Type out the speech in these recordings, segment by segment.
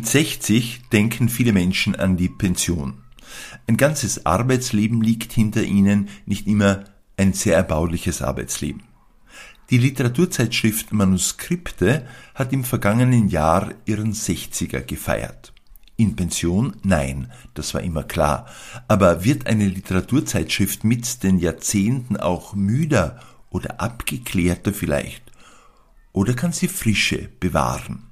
Mit 60 denken viele Menschen an die Pension. Ein ganzes Arbeitsleben liegt hinter ihnen, nicht immer ein sehr erbauliches Arbeitsleben. Die Literaturzeitschrift Manuskripte hat im vergangenen Jahr ihren 60er gefeiert. In Pension? Nein, das war immer klar. Aber wird eine Literaturzeitschrift mit den Jahrzehnten auch müder oder abgeklärter vielleicht? Oder kann sie Frische bewahren?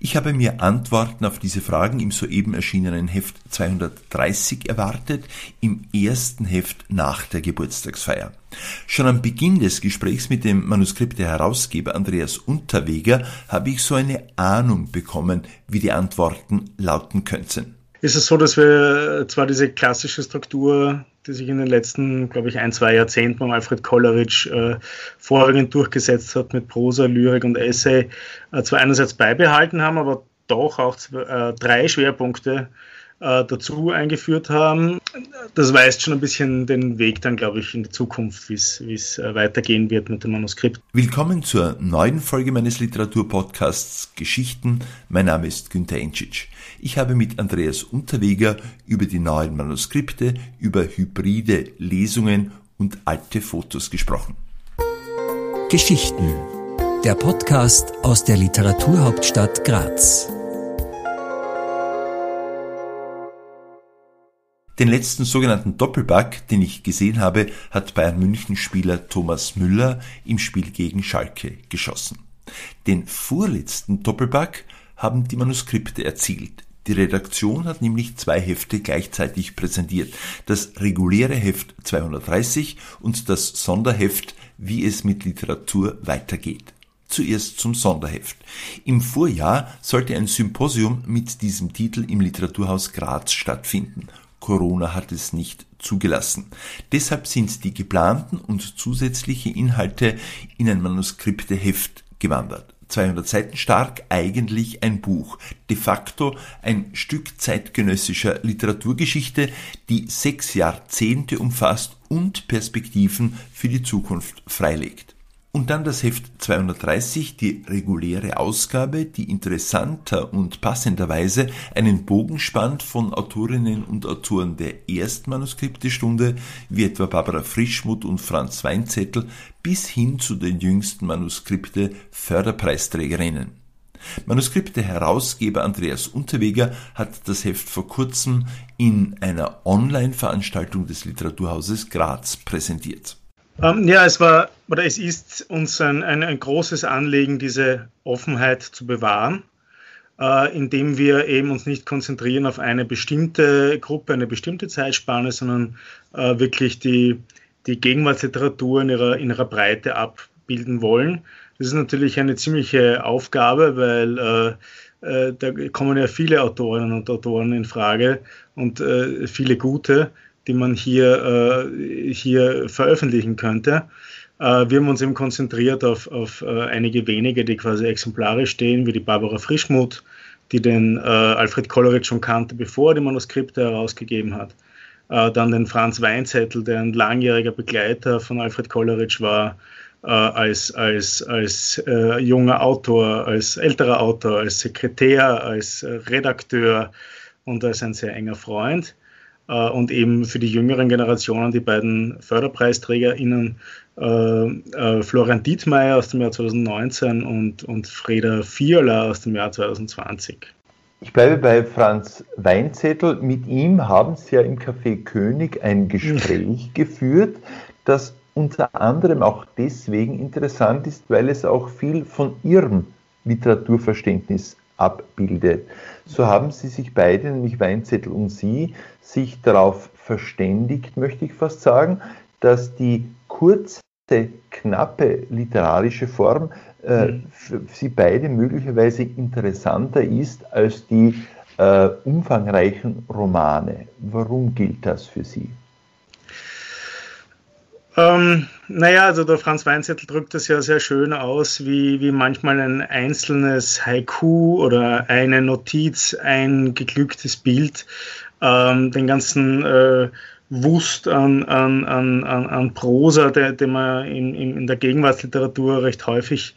Ich habe mir Antworten auf diese Fragen im soeben erschienenen Heft 230 erwartet, im ersten Heft nach der Geburtstagsfeier. Schon am Beginn des Gesprächs mit dem Manuskripte-Herausgeber Andreas Unterweger habe ich so eine Ahnung bekommen, wie die Antworten lauten könnten. Ist es so, dass wir zwar diese klassische Struktur die sich in den letzten, glaube ich, ein, zwei Jahrzehnten von Alfred Kolleritsch äh, vorwiegend durchgesetzt hat mit Prosa, Lyrik und Essay, äh, zwar einerseits beibehalten haben, aber doch auch zwei, äh, drei Schwerpunkte äh, dazu eingeführt haben. Das weist schon ein bisschen den Weg dann, glaube ich, in die Zukunft, wie es äh, weitergehen wird mit dem Manuskript. Willkommen zur neuen Folge meines Literaturpodcasts Geschichten. Mein Name ist Günter Enschitsch. Ich habe mit Andreas Unterweger über die neuen Manuskripte, über hybride Lesungen und alte Fotos gesprochen. Geschichten. Der Podcast aus der Literaturhauptstadt Graz. Den letzten sogenannten Doppelback, den ich gesehen habe, hat Bayern München Spieler Thomas Müller im Spiel gegen Schalke geschossen. Den vorletzten Doppelback haben die Manuskripte erzielt. Die Redaktion hat nämlich zwei Hefte gleichzeitig präsentiert. Das reguläre Heft 230 und das Sonderheft Wie es mit Literatur weitergeht. Zuerst zum Sonderheft. Im Vorjahr sollte ein Symposium mit diesem Titel im Literaturhaus Graz stattfinden. Corona hat es nicht zugelassen. Deshalb sind die geplanten und zusätzliche Inhalte in ein Manuskripteheft gewandert. 200 Seiten stark, eigentlich ein Buch, de facto ein Stück zeitgenössischer Literaturgeschichte, die sechs Jahrzehnte umfasst und Perspektiven für die Zukunft freilegt. Und dann das Heft 230, die reguläre Ausgabe, die interessanter und passenderweise einen Bogen spannt von Autorinnen und Autoren der Erstmanuskriptestunde, wie etwa Barbara Frischmuth und Franz Weinzettel, bis hin zu den jüngsten Manuskripte Förderpreisträgerinnen. Manuskripte Herausgeber Andreas Unterweger hat das Heft vor kurzem in einer Online-Veranstaltung des Literaturhauses Graz präsentiert. Ähm, ja, es war oder es ist uns ein, ein, ein großes Anliegen, diese Offenheit zu bewahren, äh, indem wir eben uns nicht konzentrieren auf eine bestimmte Gruppe, eine bestimmte Zeitspanne, sondern äh, wirklich die, die Gegenwartsliteratur in ihrer, in ihrer Breite abbilden wollen. Das ist natürlich eine ziemliche Aufgabe, weil äh, äh da kommen ja viele Autorinnen und Autoren in Frage und äh, viele gute die man hier, äh, hier veröffentlichen könnte. Äh, wir haben uns eben konzentriert auf, auf äh, einige wenige, die quasi exemplarisch stehen, wie die Barbara Frischmuth, die den äh, Alfred Kolleritsch schon kannte, bevor er die Manuskripte herausgegeben hat. Äh, dann den Franz Weinzettel, der ein langjähriger Begleiter von Alfred Kolleritsch war, äh, als, als, als junger Autor, als älterer Autor, als Sekretär, als Redakteur und als ein sehr enger Freund. Äh, und eben für die jüngeren Generationen die beiden FörderpreisträgerInnen äh, äh, Florian Dietmeier aus dem Jahr 2019 und, und Freda Vierler aus dem Jahr 2020. Ich bleibe bei Franz Weinzettel. Mit ihm haben Sie ja im Café König ein Gespräch geführt, das unter anderem auch deswegen interessant ist, weil es auch viel von Ihrem Literaturverständnis abbildet. So haben sie sich beide, nämlich Weinzettel und Sie, sich darauf verständigt, möchte ich fast sagen, dass die kurze, knappe literarische Form äh, mhm. für Sie beide möglicherweise interessanter ist als die äh, umfangreichen Romane. Warum gilt das für Sie? Ähm, naja, also der Franz Weinzettel drückt das ja sehr schön aus, wie, wie manchmal ein einzelnes Haiku oder eine Notiz, ein geglücktes Bild ähm, den ganzen äh, Wust an, an, an, an Prosa, den man in, in, in der Gegenwartsliteratur recht häufig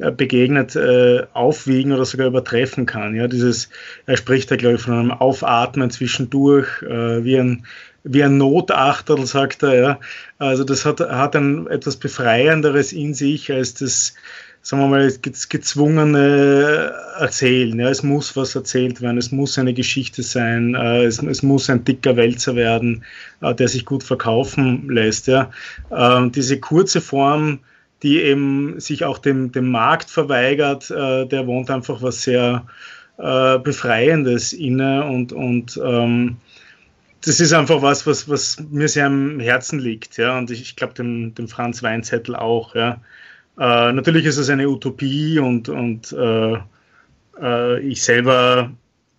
äh, begegnet, äh, aufwiegen oder sogar übertreffen kann. Ja, dieses, er spricht da, glaube ich, von einem Aufatmen zwischendurch, äh, wie ein wie ein Notachterl, sagt er, ja. Also das hat, hat ein etwas Befreienderes in sich als das, sagen wir mal, gezwungene Erzählen. Ja. Es muss was erzählt werden, es muss eine Geschichte sein, äh, es, es muss ein dicker Wälzer werden, äh, der sich gut verkaufen lässt. Ja. Äh, diese kurze Form, die eben sich auch dem, dem Markt verweigert, äh, der wohnt einfach was sehr äh, Befreiendes inne und, und ähm, das ist einfach was, was, was mir sehr am Herzen liegt, ja, und ich, ich glaube dem, dem Franz Weinzettel auch, ja. Äh, natürlich ist es eine Utopie und, und äh, äh, ich selber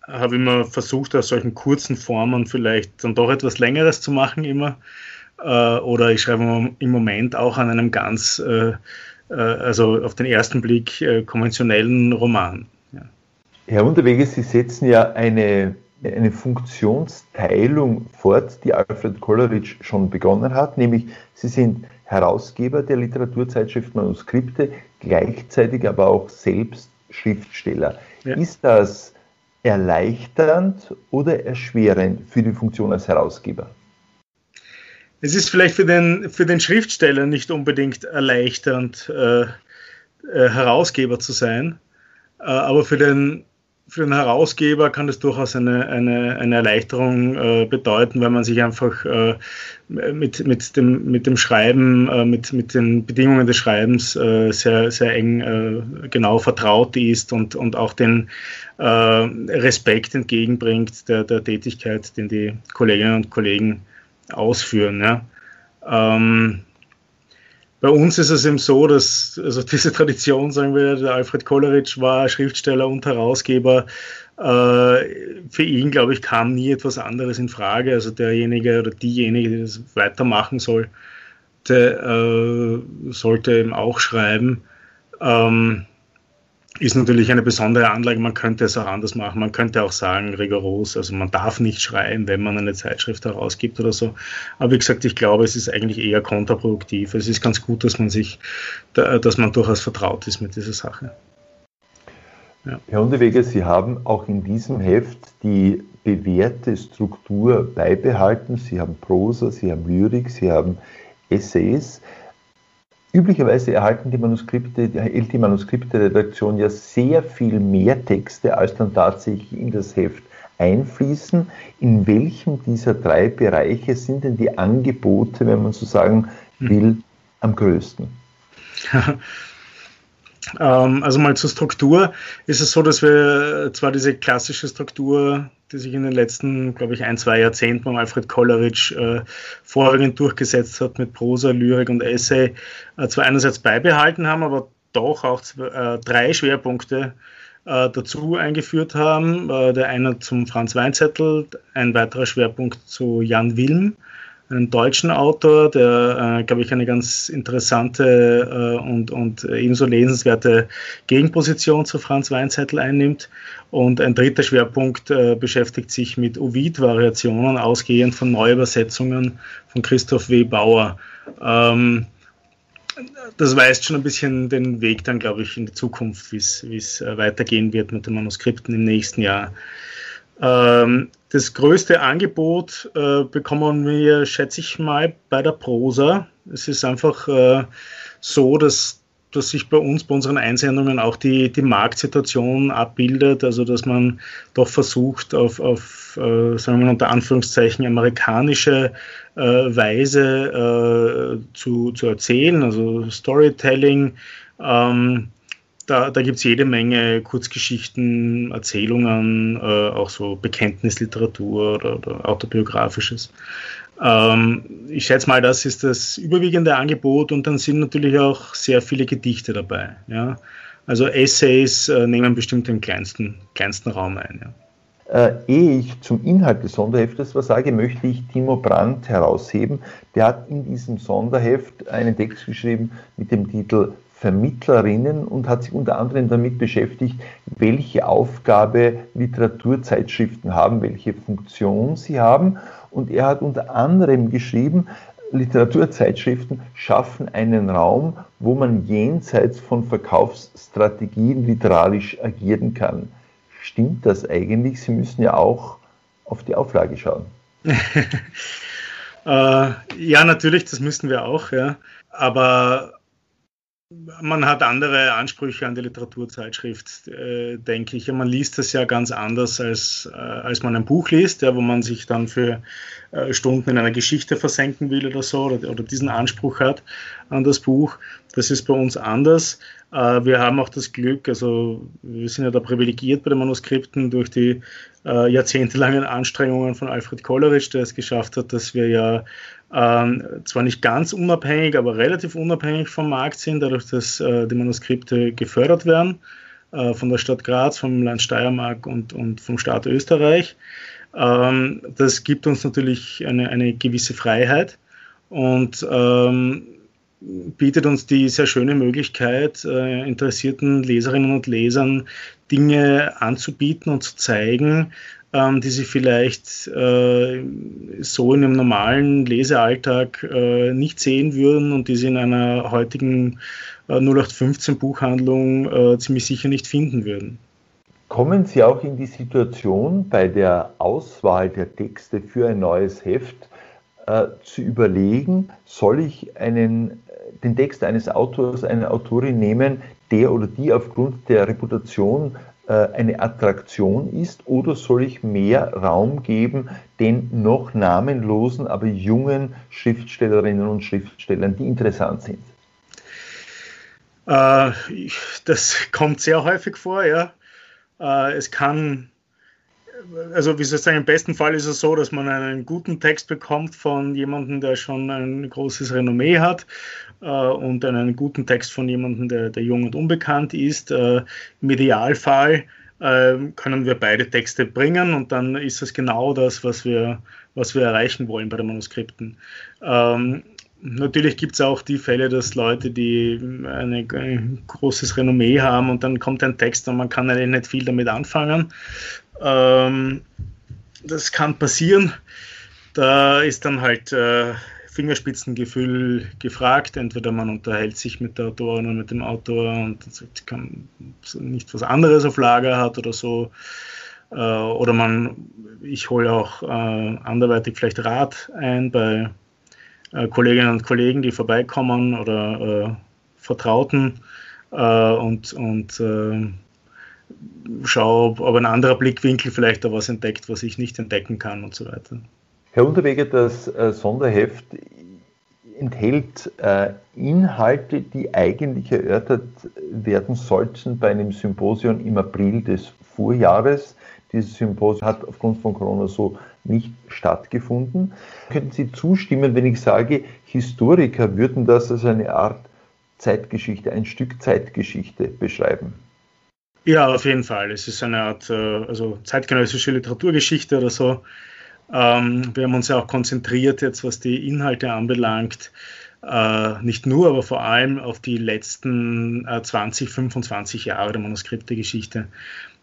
habe immer versucht, aus solchen kurzen Formen vielleicht dann doch etwas Längeres zu machen immer. Äh, oder ich schreibe im Moment auch an einem ganz, äh, äh, also auf den ersten Blick konventionellen Roman. Ja. Herr Unterweges, Sie setzen ja eine eine Funktionsteilung fort, die Alfred Kolleritsch schon begonnen hat, nämlich Sie sind Herausgeber der Literaturzeitschrift Manuskripte, gleichzeitig aber auch selbst Schriftsteller. Ja. Ist das erleichternd oder erschwerend für die Funktion als Herausgeber? Es ist vielleicht für den, für den Schriftsteller nicht unbedingt erleichternd, äh, äh, Herausgeber zu sein, äh, aber für den für den Herausgeber kann das durchaus eine, eine, eine Erleichterung äh, bedeuten, weil man sich einfach äh, mit, mit, dem, mit dem Schreiben, äh, mit, mit den Bedingungen des Schreibens äh, sehr, sehr eng äh, genau vertraut ist und, und auch den äh, Respekt entgegenbringt der, der Tätigkeit, den die Kolleginnen und Kollegen ausführen. Ja. Ähm, bei uns ist es eben so, dass also diese Tradition, sagen wir, der Alfred Kolleritsch war Schriftsteller und Herausgeber. Äh, für ihn, glaube ich, kam nie etwas anderes in Frage. Also derjenige oder diejenige, die das weitermachen soll, der, äh, sollte eben auch schreiben. Ähm, ist natürlich eine besondere Anlage. Man könnte es auch anders machen. Man könnte auch sagen, rigoros, also man darf nicht schreien, wenn man eine Zeitschrift herausgibt oder so. Aber wie gesagt, ich glaube, es ist eigentlich eher kontraproduktiv. Es ist ganz gut, dass man sich, dass man durchaus vertraut ist mit dieser Sache. Ja. Herr Unterweger, Sie haben auch in diesem Heft die bewährte Struktur beibehalten. Sie haben Prosa, Sie haben Lyrik, Sie haben Essays. Üblicherweise erhalten die Manuskripte, erhält die Manuskripte-Redaktion ja sehr viel mehr Texte, als dann tatsächlich in das Heft einfließen. In welchem dieser drei Bereiche sind denn die Angebote, wenn man so sagen will, am größten? Ähm, also mal zur Struktur ist es so, dass wir zwar diese klassische Struktur, die sich in den letzten, glaube ich, ein, zwei Jahrzehnten beim Alfred Kolleritsch äh, vorwiegend durchgesetzt hat mit Prosa, Lyrik und Essay, äh, zwar einerseits beibehalten haben, aber doch auch äh, drei Schwerpunkte äh, dazu eingeführt haben. Äh, der eine zum Franz Weinzettel, ein weiterer Schwerpunkt zu Jan Wilm einen deutschen Autor, der, äh, glaube ich, eine ganz interessante äh, und, und ebenso lesenswerte Gegenposition zu Franz Weinzettel einnimmt. Und ein dritter Schwerpunkt äh, beschäftigt sich mit Ovid-Variationen, ausgehend von Neuübersetzungen von Christoph W. Bauer. Ähm, das weist schon ein bisschen den Weg dann, glaube ich, in die Zukunft, wie es äh, weitergehen wird mit den Manuskripten im nächsten Jahr. Ähm, das größte Angebot äh, bekommen wir, schätze ich mal, bei der Prosa. Es ist einfach äh, so, dass, dass sich bei uns, bei unseren Einsendungen auch die, die Marktsituation abbildet, also dass man doch versucht, auf, auf äh, sagen wir mal unter Anführungszeichen, amerikanische äh, Weise äh, zu, zu erzählen, also Storytelling. Ähm, da, da gibt es jede Menge Kurzgeschichten, Erzählungen, äh, auch so Bekenntnisliteratur oder, oder autobiografisches. Ähm, ich schätze mal, das ist das überwiegende Angebot und dann sind natürlich auch sehr viele Gedichte dabei. Ja? Also Essays äh, nehmen bestimmt den kleinsten, kleinsten Raum ein. Ja. Äh, ehe ich zum Inhalt des Sonderheftes was sage, möchte ich Timo Brandt herausheben. Der hat in diesem Sonderheft einen Text geschrieben mit dem Titel Vermittlerinnen und hat sich unter anderem damit beschäftigt, welche Aufgabe Literaturzeitschriften haben, welche Funktion sie haben. Und er hat unter anderem geschrieben, Literaturzeitschriften schaffen einen Raum, wo man jenseits von Verkaufsstrategien literarisch agieren kann. Stimmt das eigentlich? Sie müssen ja auch auf die Auflage schauen. äh, ja, natürlich, das müssen wir auch, ja. Aber man hat andere Ansprüche an die Literaturzeitschrift, äh, denke ich. Man liest das ja ganz anders, als, äh, als man ein Buch liest, ja, wo man sich dann für äh, Stunden in einer Geschichte versenken will oder so, oder, oder, diesen Anspruch hat an das Buch. Das ist bei uns anders. Wir haben auch das Glück, also wir sind ja da privilegiert bei den Manuskripten durch die jahrzehntelangen Anstrengungen von Alfred Kolleritsch, der es geschafft hat, dass wir ja ähm, zwar nicht ganz unabhängig, aber relativ unabhängig vom Markt sind, dadurch, dass äh, die Manuskripte gefördert werden äh, von der Stadt Graz, vom Land Steiermark und, und vom Staat Österreich. Ähm, das gibt uns natürlich eine, eine gewisse Freiheit und ähm, bietet uns die sehr schöne Möglichkeit, äh, interessierten Leserinnen und Lesern Dinge anzubieten und zu zeigen, ähm, die sie vielleicht äh, so in einem normalen Lesealltag äh, nicht sehen würden und die sie in einer heutigen äh, 0815 Buchhandlung äh, ziemlich sicher nicht finden würden. Kommen Sie auch in die Situation, bei der Auswahl der Texte für ein neues Heft äh, zu überlegen, soll ich einen, den Text eines Autors, einer Autorin nehmen, der oder die aufgrund der Reputation äh, eine Attraktion ist oder soll ich mehr Raum geben den noch namenlosen, aber jungen Schriftstellerinnen und Schriftstellern, die interessant sind? Äh, das kommt sehr häufig vor, ja. Äh, es kann, also wie soll ich sagen, im besten Fall ist es so, dass man einen guten Text bekommt von jemandem, der schon ein großes Renommee hat äh, und einen guten Text von jemandem, der, der jung und unbekannt ist. Äh, Im Idealfall äh, können wir beide Texte bringen und dann ist das genau das, was wir, was wir erreichen wollen bei den Manuskripten. Ähm, natürlich gibt es auch die Fälle, dass Leute, die eine, ein großes Renommee haben und dann kommt ein Text und man kann eigentlich nicht viel damit anfangen. Ähm, das kann passieren. Da ist dann halt äh, Fingerspitzengefühl gefragt. Entweder man unterhält sich mit der Autorin oder mit dem Autor und kann nicht was anderes auf Lager hat oder so. Äh, oder man, ich hole auch äh, anderweitig vielleicht Rat ein bei äh, Kolleginnen und Kollegen, die vorbeikommen oder Vertrauten und, und schaue, ob ein anderer Blickwinkel vielleicht da was entdeckt, was ich nicht entdecken kann und so weiter. Herr Unterweger, das äh, Sonderheft enthält äh, Inhalte, die eigentlich erörtert werden sollten bei einem Symposium im April des Vorjahres. Dieses Symposium hat aufgrund von Corona so nicht stattgefunden. Könnten Sie zustimmen, wenn ich sage, Historiker würden das als eine Art Zeitgeschichte, ein Stück Zeitgeschichte beschreiben? Ja, auf jeden Fall. Es ist eine Art äh, also zeitgenössische Literaturgeschichte oder so. Ähm, wir haben uns ja auch konzentriert jetzt, was die Inhalte anbelangt, äh, nicht nur, aber vor allem auf die letzten äh, 20, 25 Jahre der Manuskriptegeschichte.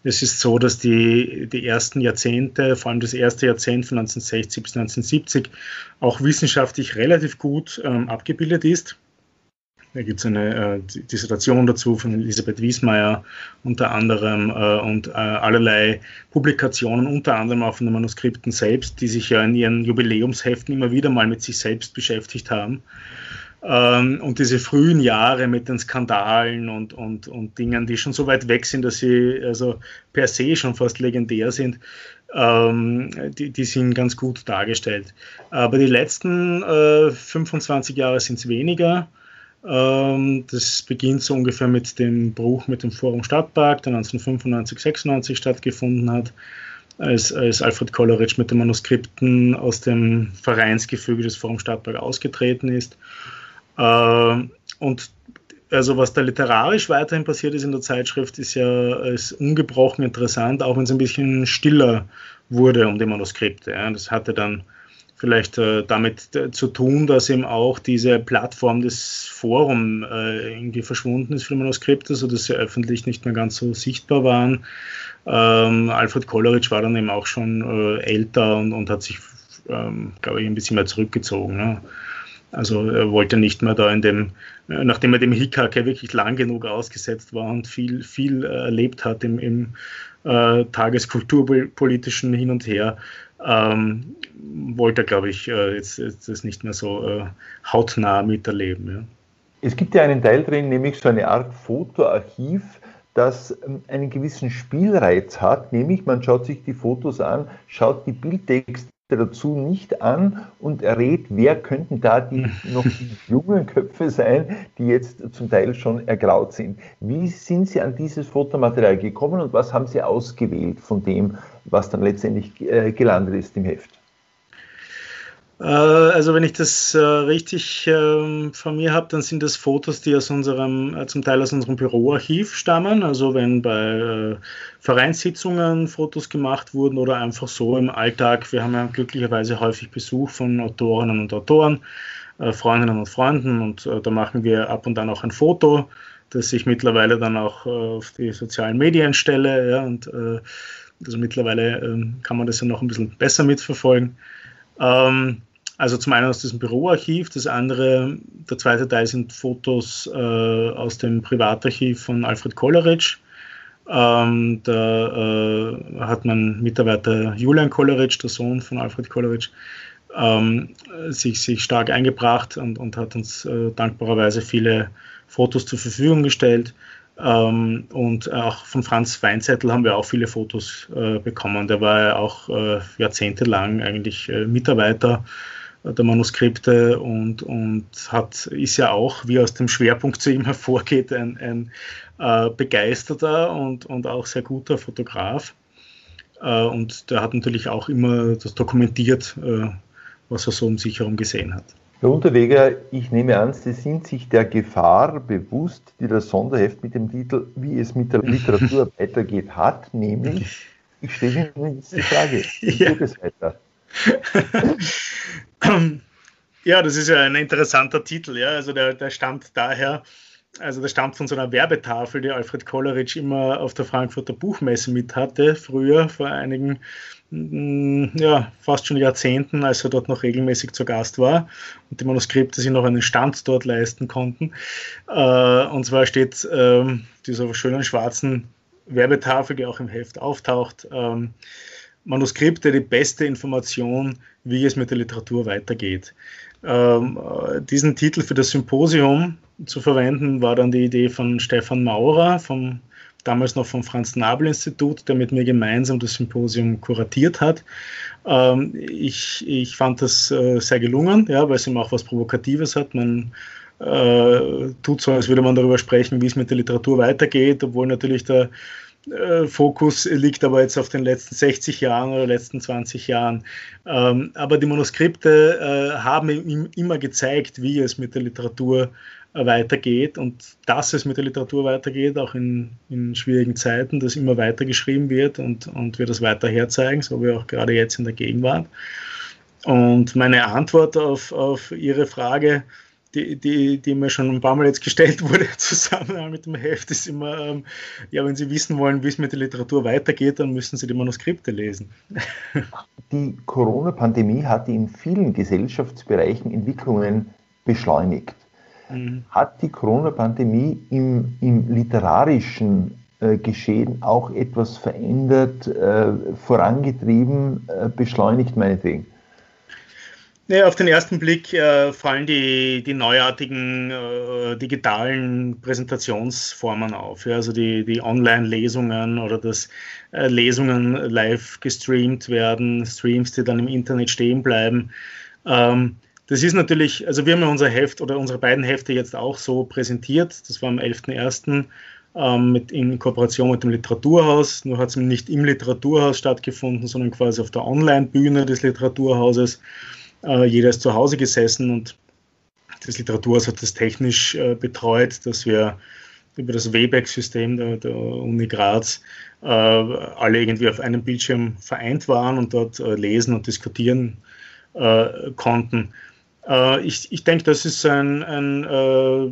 Es ist so, dass die, die ersten Jahrzehnte, vor allem das erste Jahrzehnt von 1960 bis 1970, auch wissenschaftlich relativ gut ähm, abgebildet ist. Da gibt es eine äh, Dissertation dazu von Elisabeth Wiesmeier unter anderem äh, und äh, allerlei Publikationen, unter anderem auch von den Manuskripten selbst, die sich ja in ihren Jubiläumsheften immer wieder mal mit sich selbst beschäftigt haben. Ähm, und diese frühen Jahre mit den Skandalen und, und, und Dingen, die schon so weit weg sind, dass sie also per se schon fast legendär sind, ähm, die, die sind ganz gut dargestellt. Aber die letzten äh, 25 Jahre sind es weniger. Ähm, das beginnt so ungefähr mit dem Bruch mit dem Forum Stadtpark, der 1995, 96 stattgefunden hat, als, als Alfred Kolleritsch mit den Manuskripten aus dem Vereinsgefüge des Forum Stadtpark ausgetreten ist. Ähm, und also was da literarisch weiterhin passiert ist in der Zeitschrift, ist ja ist ungebrochen interessant, auch wenn es ein bisschen stiller wurde um die Manuskripte. Das hatte dann vielleicht äh, damit äh, zu tun, dass eben auch diese Plattform des Forum äh, irgendwie verschwunden ist für Manuskripte, sodass sie öffentlich nicht mehr ganz so sichtbar waren. Ähm, Alfred Kolleritsch war dann eben auch schon äh, älter und, und, hat sich, ähm, glaube ich, ein bisschen mehr zurückgezogen. Ne? Also er wollte nicht mehr da in dem, äh, nachdem er dem Hickhack ja wirklich lang genug ausgesetzt war und viel, viel erlebt hat im, im äh, tageskulturpolitischen Hin und Her, ähm, wollte er, glaube ich, äh, jetzt, jetzt das nicht mehr so äh, hautnah miterleben. Ja. Es gibt ja einen Teil drin, nämlich so eine Art Fotoarchiv, das ähm, einen gewissen Spielreiz hat, nämlich man schaut sich die Fotos an, schaut die Bildtexte dazu nicht an und errät, wer könnten da die noch jungen Köpfe sein, die jetzt zum Teil schon ergraut sind. Wie sind Sie an dieses Fotomaterial gekommen und was haben Sie ausgewählt von dem, was dann letztendlich äh, gelandet ist im Heft? Äh, also wenn ich das äh, richtig äh, von mir habe, dann sind das Fotos, die aus unserem, zum Teil aus unserem Büroarchiv stammen. Also wenn bei Vereinssitzungen Fotos gemacht wurden oder einfach so im Alltag. Wir haben ja glücklicherweise häufig Besuch von Autorinnen und Autoren, Freundinnen und Freunden und da machen wir ab und an auch ein Foto, das ich mittlerweile dann auch auf die sozialen Medien stelle. Ja, und also mittlerweile ähm, kann man das ja noch ein bisschen besser mitverfolgen. Ähm, also zum einen aus diesem Büroarchiv, das andere, der zweite Teil sind Fotos äh, aus dem Privatarchiv von Alfred Kolleritsch. Ähm, da äh, hat mein Mitarbeiter Julian Kolleritsch, der Sohn von Alfred Kolleritsch, ähm, sich, sich stark eingebracht und, und hat uns äh, dankbarerweise viele Fotos zur Verfügung gestellt. Ähm, und auch von Franz Weinzettel haben wir auch viele Fotos äh, bekommen. Der war ja auch äh, jahrzehntelang eigentlich äh, Mitarbeiter der Manuskripte und, und hat, ist ja auch, wie aus dem Schwerpunkt zu ihm hervorgeht, ein, ein äh, begeisterter und, und auch sehr guter Fotograf. Äh, und der hat natürlich auch immer das dokumentiert, äh, was er so um sich herum gesehen hat. Herr Unterweger, ich nehme an, Sie sind sich der Gefahr bewusst, die das Sonderheft mit dem Titel Wie es mit der Literatur weitergeht hat, nämlich, ich stelle Ihnen jetzt die Frage, wie ja. geht es weiter? Ja, das ist ja ein interessanter Titel. Ja. Also der, der stammt daher, also der stammt von so einer Werbetafel, die Alfred Kolleritsch immer auf der Frankfurter Buchmesse mit hatte, früher, vor einigen, mm, ja, fast schon Jahrzehnten, als er dort noch regelmäßig zu Gast war und die Manuskripte sich noch einen Stand dort leisten konnten. Äh, und zwar steht ähm, dieser schönen schwarzen Werbetafel, die auch im Heft auftaucht, ähm, Manuskripte die beste Information, wie es mit der Literatur weitergeht. Ähm, äh, diesen Titel für das Symposium zu verwenden, war dann die Idee von Stefan Maurer, vom, damals noch vom Franz-Nabel-Institut, der mit mir gemeinsam das Symposium kuratiert hat. Ähm, ich, ich fand das äh, sehr gelungen, ja, weil es eben auch was Provokatives hat. Man äh, tut so, als würde man darüber sprechen, wie es mit der Literatur weitergeht, obwohl natürlich der äh, Fokus liegt aber jetzt auf den letzten 60 Jahren oder letzten 20 Jahren. Ähm, aber die Manuskripte äh, haben ihm immer gezeigt, wie es mit der Literatur äh, weitergeht und dass es mit der Literatur weitergeht, auch in, in schwierigen Zeiten, dass immer weiter geschrieben wird und, und wir das weiter herzeigen, so wie auch gerade jetzt in der Gegenwart. Und meine Antwort auf, auf Ihre Frage, die, die, die mir schon ein paar Mal jetzt gestellt wurde, zusammen mit dem Heft, ist immer, ähm, ja, wenn Sie wissen wollen, wie es mit der Literatur weitergeht, dann müssen Sie die Manuskripte lesen. Die Corona-Pandemie hat in vielen Gesellschaftsbereichen Entwicklungen beschleunigt. Mhm. Hat die Corona-Pandemie im, im literarischen äh, Geschehen auch etwas verändert, äh, vorangetrieben, äh, beschleunigt meinetwegen? Ja, auf den ersten Blick äh, fallen die, die neuartigen äh, digitalen Präsentationsformen auf. Ja, also die, die Online-Lesungen oder dass äh, Lesungen live gestreamt werden, Streams, die dann im Internet stehen bleiben. Ähm, das ist natürlich, also wir haben ja unser Heft oder unsere beiden Hefte jetzt auch so präsentiert. Das war am 11.01. Ähm, in Kooperation mit dem Literaturhaus. Nur hat es nicht im Literaturhaus stattgefunden, sondern quasi auf der Online-Bühne des Literaturhauses. Äh, jeder ist zu Hause gesessen und das Literaturhaus hat das technisch äh, betreut, dass wir über das Webex-System der, der, Uni Graz äh, alle irgendwie auf einem Bildschirm vereint waren und dort äh, lesen und diskutieren äh, konnten. Äh, ich, ich denke, das ist ein, ein äh,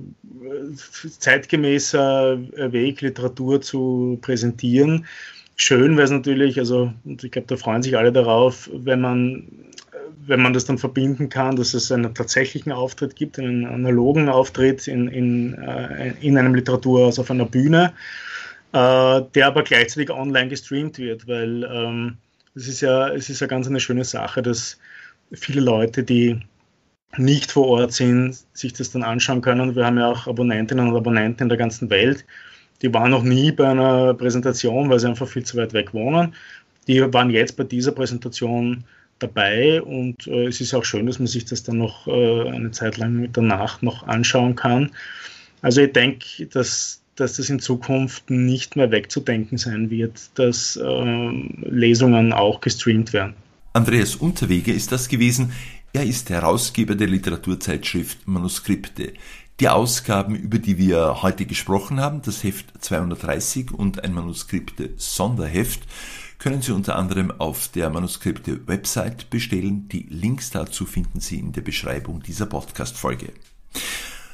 zeitgemäßer Weg, Literatur zu präsentieren. Schön wäre es natürlich, also ich glaube, da freuen sich alle darauf, wenn man wenn man das dann verbinden kann, dass es einen tatsächlichen Auftritt gibt, einen analogen Auftritt in, in, äh, in einem Literaturhaus auf einer Bühne, äh, der aber gleichzeitig online gestreamt wird, weil ähm, es ist ja, es ist ja ganz eine schöne Sache, dass viele Leute, die nicht vor Ort sind, sich das dann anschauen können. Wir haben ja auch Abonnentinnen und Abonnenten in der ganzen Welt. Die waren noch nie bei einer Präsentation, weil sie einfach viel zu weit weg wohnen. Die waren jetzt bei dieser Präsentation dabei und äh, es ist auch schön, dass man sich das dann noch äh, eine Zeit lang danach noch anschauen kann. Also ich denke, dass, dass das in Zukunft nicht mehr wegzudenken sein wird, dass äh, Lesungen auch gestreamt werden. Andreas Unterweger ist das gewesen. Er ist Herausgeber der Literaturzeitschrift Manuskripte. Die Ausgaben, über die wir heute gesprochen haben, das Heft 230 und ein Manuskripte Sonderheft, können Sie unter anderem auf der Manuskripte-Website bestellen. Die Links dazu finden Sie in der Beschreibung dieser Podcast-Folge.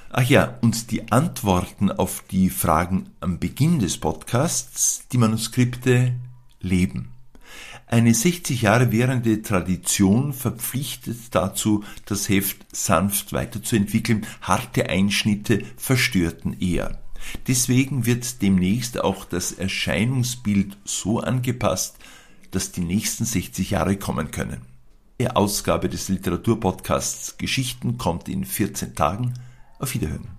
Ach ja, und die Antworten auf die Fragen am Beginn des Podcasts, die Manuskripte leben. Eine 60 Jahre währende Tradition verpflichtet dazu, das Heft sanft weiterzuentwickeln, harte Einschnitte verstörten eher. Deswegen wird demnächst auch das Erscheinungsbild so angepasst, dass die nächsten 60 Jahre kommen können. Die Ausgabe des Literaturpodcasts Geschichten kommt in 14 Tagen. Auf Wiederhören.